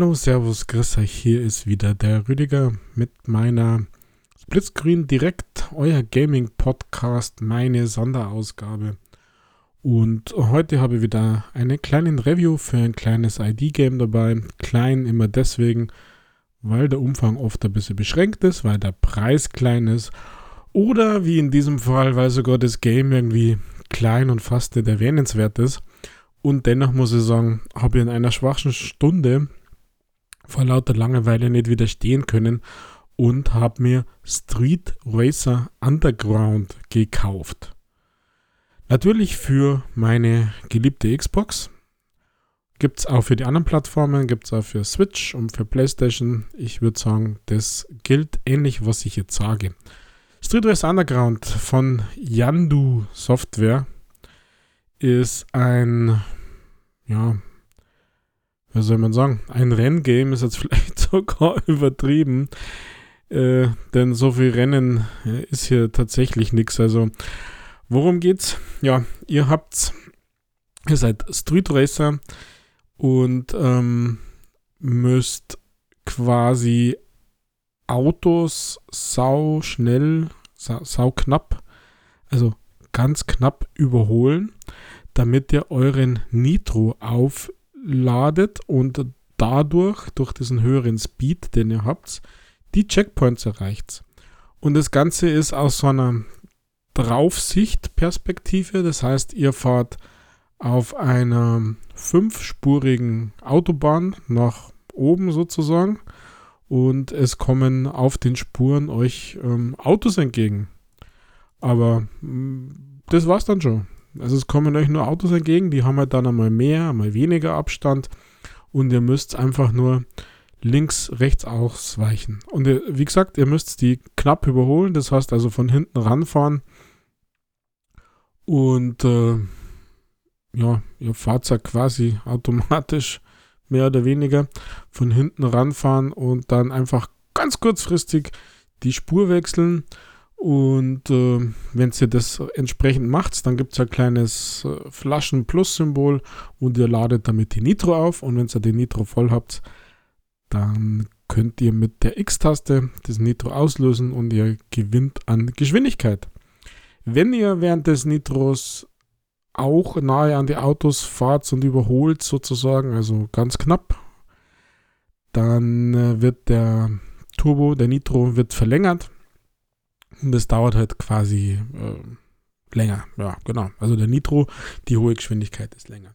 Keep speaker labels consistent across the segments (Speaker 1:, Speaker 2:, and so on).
Speaker 1: Hallo, Servus, grüß euch. Hier ist wieder der Rüdiger mit meiner Splitscreen Direkt, euer Gaming-Podcast, meine Sonderausgabe. Und heute habe ich wieder eine kleine Review für ein kleines ID-Game dabei. Klein immer deswegen, weil der Umfang oft ein bisschen beschränkt ist, weil der Preis klein ist. Oder wie in diesem Fall, weil sogar das Game irgendwie klein und fast nicht erwähnenswert ist. Und dennoch muss ich sagen, habe ich in einer schwachen Stunde vor lauter Langeweile nicht widerstehen können und habe mir Street Racer Underground gekauft. Natürlich für meine geliebte Xbox. Gibt es auch für die anderen Plattformen, gibt es auch für Switch und für PlayStation. Ich würde sagen, das gilt ähnlich, was ich jetzt sage. Street Racer Underground von Yandu Software ist ein, ja, was soll man sagen, ein Renngame ist jetzt vielleicht sogar übertrieben, äh, denn so viel Rennen äh, ist hier tatsächlich nichts. Also, worum geht's? Ja, ihr habt, ihr seid Street Racer und ähm, müsst quasi Autos sau schnell, sau, sau knapp, also ganz knapp überholen damit ihr euren Nitro aufladet und dadurch, durch diesen höheren Speed, den ihr habt, die Checkpoints erreicht. Und das Ganze ist aus so einer Draufsicht-Perspektive. Das heißt, ihr fahrt auf einer fünfspurigen Autobahn nach oben sozusagen und es kommen auf den Spuren euch ähm, Autos entgegen. Aber mm, das war's dann schon. Also es kommen euch nur Autos entgegen, die haben halt dann einmal mehr, einmal weniger Abstand und ihr müsst einfach nur links, rechts ausweichen. Und ihr, wie gesagt, ihr müsst die knapp überholen, das heißt also von hinten ranfahren und äh, ja, ihr fahrt ja quasi automatisch mehr oder weniger von hinten ranfahren und dann einfach ganz kurzfristig die Spur wechseln und äh, wenn ihr das entsprechend macht, dann gibt es ein kleines äh, Flaschen-Plus-Symbol und ihr ladet damit die Nitro auf. Und wenn ihr den Nitro voll habt, dann könnt ihr mit der X-Taste das Nitro auslösen und ihr gewinnt an Geschwindigkeit. Wenn ihr während des Nitros auch nahe an die Autos fahrt und überholt sozusagen, also ganz knapp, dann äh, wird der Turbo, der Nitro wird verlängert das dauert halt quasi äh, länger. Ja, genau. Also der Nitro, die hohe Geschwindigkeit ist länger.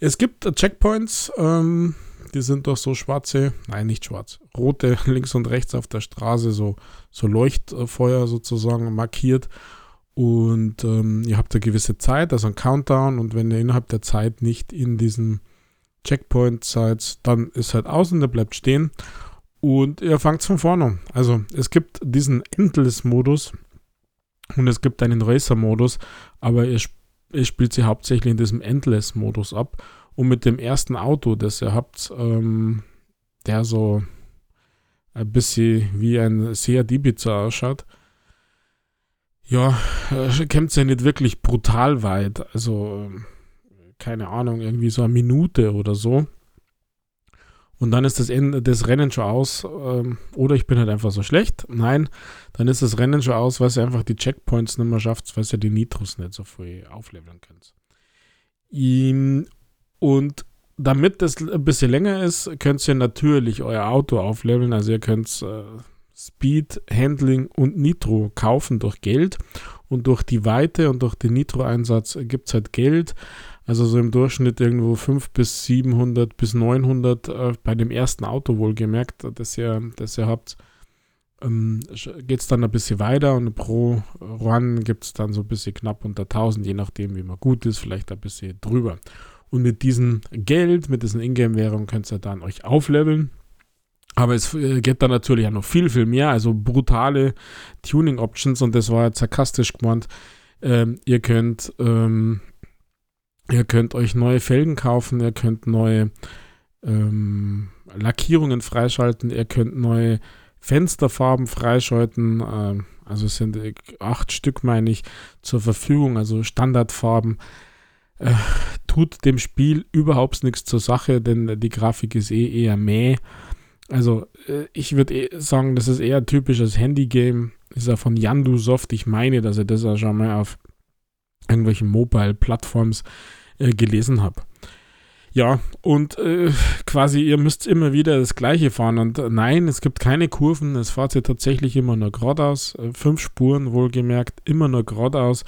Speaker 1: Es gibt Checkpoints, ähm, die sind doch so schwarze, nein, nicht schwarz, rote links und rechts auf der Straße, so, so Leuchtfeuer sozusagen markiert. Und ähm, ihr habt eine gewisse Zeit, also ein Countdown. Und wenn ihr innerhalb der Zeit nicht in diesem Checkpoint seid, dann ist halt außen, der bleibt stehen. Und ihr fangt von vorne an. Also es gibt diesen Endless-Modus und es gibt einen Racer-Modus, aber ihr, ihr, spielt sie hauptsächlich in diesem Endless-Modus ab. Und mit dem ersten Auto, das ihr habt, ähm, der so ein bisschen wie ein Seat Ibiza ausschaut, ja, äh, kämpft ja nicht wirklich brutal weit. Also, keine Ahnung, irgendwie so eine Minute oder so. Und dann ist das, Ende, das Rennen schon aus. Ähm, oder ich bin halt einfach so schlecht. Nein, dann ist das Rennen schon aus, weil ihr einfach die Checkpoints nicht mehr schafft, weil ihr die Nitros nicht so früh aufleveln könnt. Und damit das ein bisschen länger ist, könnt ihr natürlich euer Auto aufleveln. Also ihr könnt äh, Speed, Handling und Nitro kaufen durch Geld. Und durch die Weite und durch den Nitro-Einsatz gibt es halt Geld. Also so im Durchschnitt irgendwo 5 bis 700 bis 900 äh, bei dem ersten Auto wohlgemerkt, das ihr, das ihr habt. Ähm, geht es dann ein bisschen weiter und pro Run gibt es dann so ein bisschen knapp unter 1000, je nachdem, wie man gut ist, vielleicht ein bisschen drüber. Und mit diesem Geld, mit diesen Ingame-Währungen könnt ihr dann euch aufleveln. Aber es äh, geht dann natürlich auch noch viel, viel mehr, also brutale Tuning-Options und das war jetzt sarkastisch gemeint. Ähm, ihr könnt ähm, Ihr könnt euch neue Felgen kaufen, ihr könnt neue ähm, Lackierungen freischalten, ihr könnt neue Fensterfarben freischalten. Äh, also es sind acht Stück, meine ich, zur Verfügung, also Standardfarben. Äh, tut dem Spiel überhaupt nichts zur Sache, denn die Grafik ist eh eher mäh. Also äh, ich würde eh sagen, das ist eher typisches Handy-Game. Ist ja von Yandu Soft. Ich meine, dass ich das ja schon mal auf irgendwelchen Mobile-Plattforms äh, gelesen habe. Ja, und äh, quasi, ihr müsst immer wieder das Gleiche fahren. Und äh, nein, es gibt keine Kurven. Es fahrt ihr tatsächlich immer nur geradeaus. Äh, fünf Spuren, wohlgemerkt, immer nur geradeaus.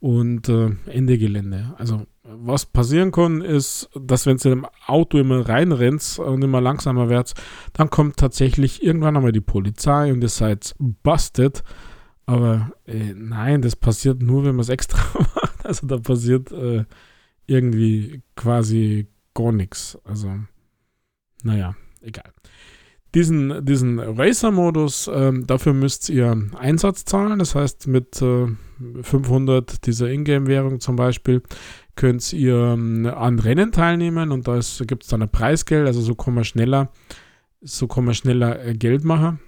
Speaker 1: Und äh, Ende Gelände. Also, was passieren kann, ist, dass wenn ihr im Auto immer reinrennt und immer langsamer werdet, dann kommt tatsächlich irgendwann einmal die Polizei und ihr seid busted. Aber äh, nein, das passiert nur, wenn man es extra macht. Also, da passiert äh, irgendwie quasi gar nichts. Also, naja, egal. Diesen, diesen Racer-Modus, ähm, dafür müsst ihr Einsatz zahlen. Das heißt, mit äh, 500 dieser Ingame-Währung zum Beispiel könnt ihr ähm, an Rennen teilnehmen und da gibt es dann ein Preisgeld. Also so kann man schneller, so kann man schneller äh, Geld machen.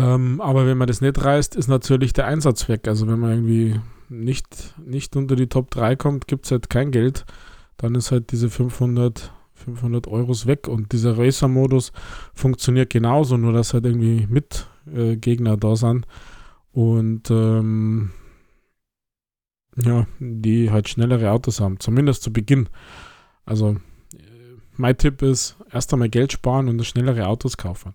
Speaker 1: Ähm, aber wenn man das nicht reißt, ist natürlich der Einsatz weg. Also wenn man irgendwie nicht, nicht unter die Top 3 kommt, gibt es halt kein Geld. Dann ist halt diese 500, 500 Euros weg. Und dieser Racer-Modus funktioniert genauso, nur dass halt irgendwie mit äh, Gegner da sind. Und ähm, ja, die halt schnellere Autos haben. Zumindest zu Beginn. Also äh, mein Tipp ist, erst einmal Geld sparen und schnellere Autos kaufen.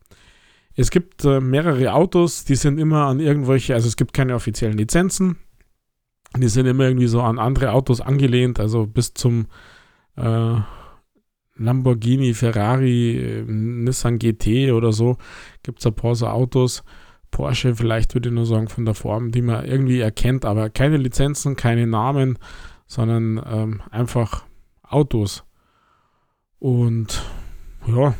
Speaker 1: Es gibt äh, mehrere Autos, die sind immer an irgendwelche, also es gibt keine offiziellen Lizenzen. Die sind immer irgendwie so an andere Autos angelehnt, also bis zum äh, Lamborghini, Ferrari, äh, Nissan GT oder so gibt es ein paar so Autos. Porsche vielleicht würde ich nur sagen von der Form, die man irgendwie erkennt, aber keine Lizenzen, keine Namen, sondern ähm, einfach Autos. Und ja,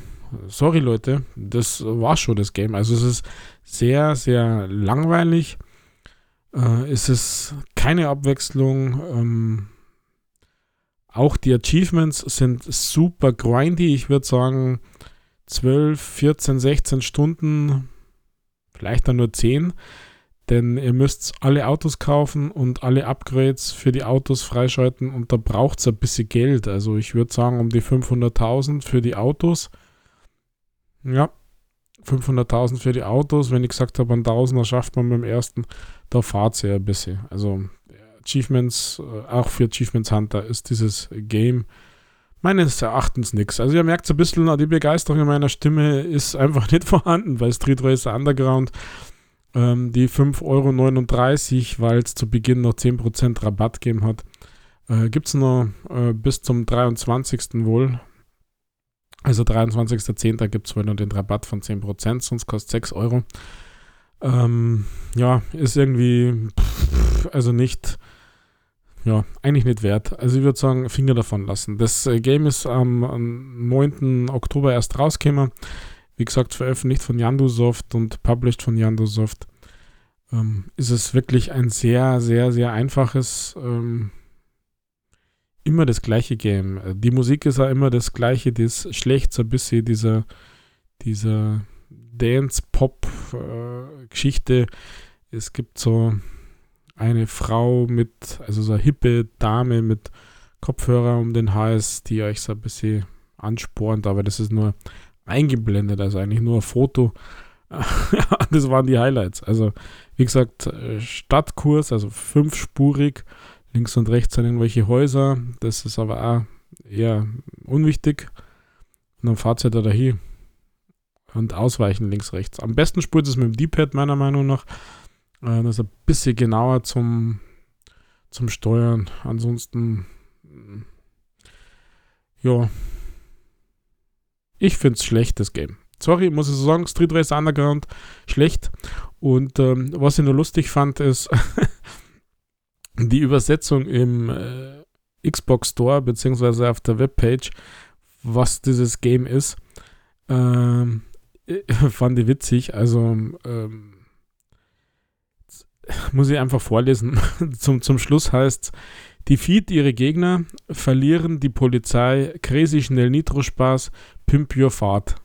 Speaker 1: sorry Leute, das war schon das Game. Also es ist sehr, sehr langweilig. Äh, es ist keine Abwechslung. Ähm, auch die Achievements sind super grindy. Ich würde sagen 12, 14, 16 Stunden, vielleicht dann nur 10. Denn ihr müsst alle Autos kaufen und alle Upgrades für die Autos freischalten und da braucht es ein bisschen Geld. Also ich würde sagen um die 500.000 für die Autos. Ja, 500.000 für die Autos. Wenn ich gesagt habe, ein Tausender schafft man beim ersten, da fahrt sie ja ein bisschen. Also Achievements, äh, auch für Achievements Hunter ist dieses Game meines Erachtens nichts. Also ihr merkt so ein bisschen, die Begeisterung in meiner Stimme ist einfach nicht vorhanden bei Street Racer Underground. Ähm, die 5,39 Euro, weil es zu Beginn noch 10% Rabatt gegeben hat, äh, gibt es noch äh, bis zum 23. wohl. Also 23.10. gibt es wohl noch den Rabatt von 10%, sonst kostet 6 Euro. Ähm, ja, ist irgendwie, also nicht, ja, eigentlich nicht wert. Also ich würde sagen, Finger davon lassen. Das äh, Game ist am, am 9. Oktober erst rausgekommen. Wie gesagt, veröffentlicht von Yandusoft und published von Yandusoft. Ähm, ist es wirklich ein sehr, sehr, sehr einfaches ähm, immer das gleiche Game. Die Musik ist auch immer das gleiche, das schlecht so ein bisschen dieser, dieser Dance-Pop-Geschichte. Es gibt so eine Frau mit, also so eine hippe Dame mit Kopfhörer um den Hals, die euch so ein bisschen anspornt, aber das ist nur eingeblendet, also eigentlich nur ein Foto. das waren die Highlights. Also, wie gesagt, äh, Stadtkurs, also fünfspurig Links und rechts sind irgendwelche Häuser. Das ist aber auch eher unwichtig. Und dann fahrt ihr da dahin. Und ausweichen links, rechts. Am besten spurt es mit dem D-Pad, meiner Meinung nach. Äh, das ist ein bisschen genauer zum, zum Steuern. Ansonsten, ja. Ich finde es schlecht, das Game. Sorry, muss ich so sagen, Street Racer Underground schlecht. Und ähm, was ich nur lustig fand, ist, die Übersetzung im äh, Xbox Store beziehungsweise auf der Webpage, was dieses Game ist, ähm, fand ich witzig. Also ähm, muss ich einfach vorlesen. zum, zum Schluss heißt Defeat ihre Gegner, verlieren die Polizei, crazy schnell Nitro-Spaß, pimp your Fahrt.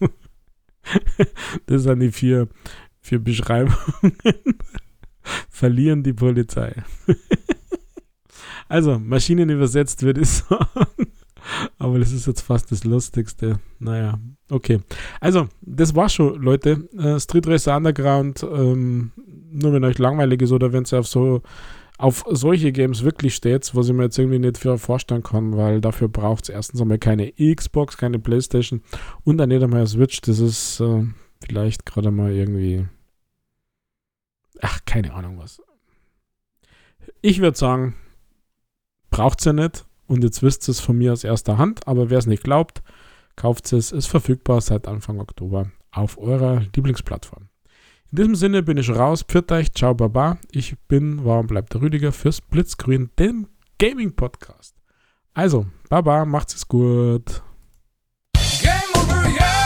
Speaker 1: das sind die vier, vier Beschreibungen. verlieren die Polizei. Also, Maschinen übersetzt würde ich sagen. Aber das ist jetzt fast das Lustigste. Naja, okay. Also, das war schon, Leute. Äh, Street Racer Underground. Ähm, nur wenn euch langweilig ist oder wenn es auf so auf solche Games wirklich steht, was ich mir jetzt irgendwie nicht für vorstellen kann, weil dafür braucht es erstens einmal keine Xbox, keine Playstation und dann nicht einmal Switch. Das ist äh, vielleicht gerade mal irgendwie. Ach, keine Ahnung was. Ich würde sagen, braucht es ja nicht. Und jetzt wisst ihr es von mir aus erster Hand. Aber wer es nicht glaubt, kauft es. Ist verfügbar seit Anfang Oktober auf eurer Lieblingsplattform. In diesem Sinne bin ich raus. Pfiat euch, ciao, baba. Ich bin, warum bleibt der Rüdiger fürs Blitzgrün, dem Gaming-Podcast. Also, baba, macht's es gut. Game over, yeah!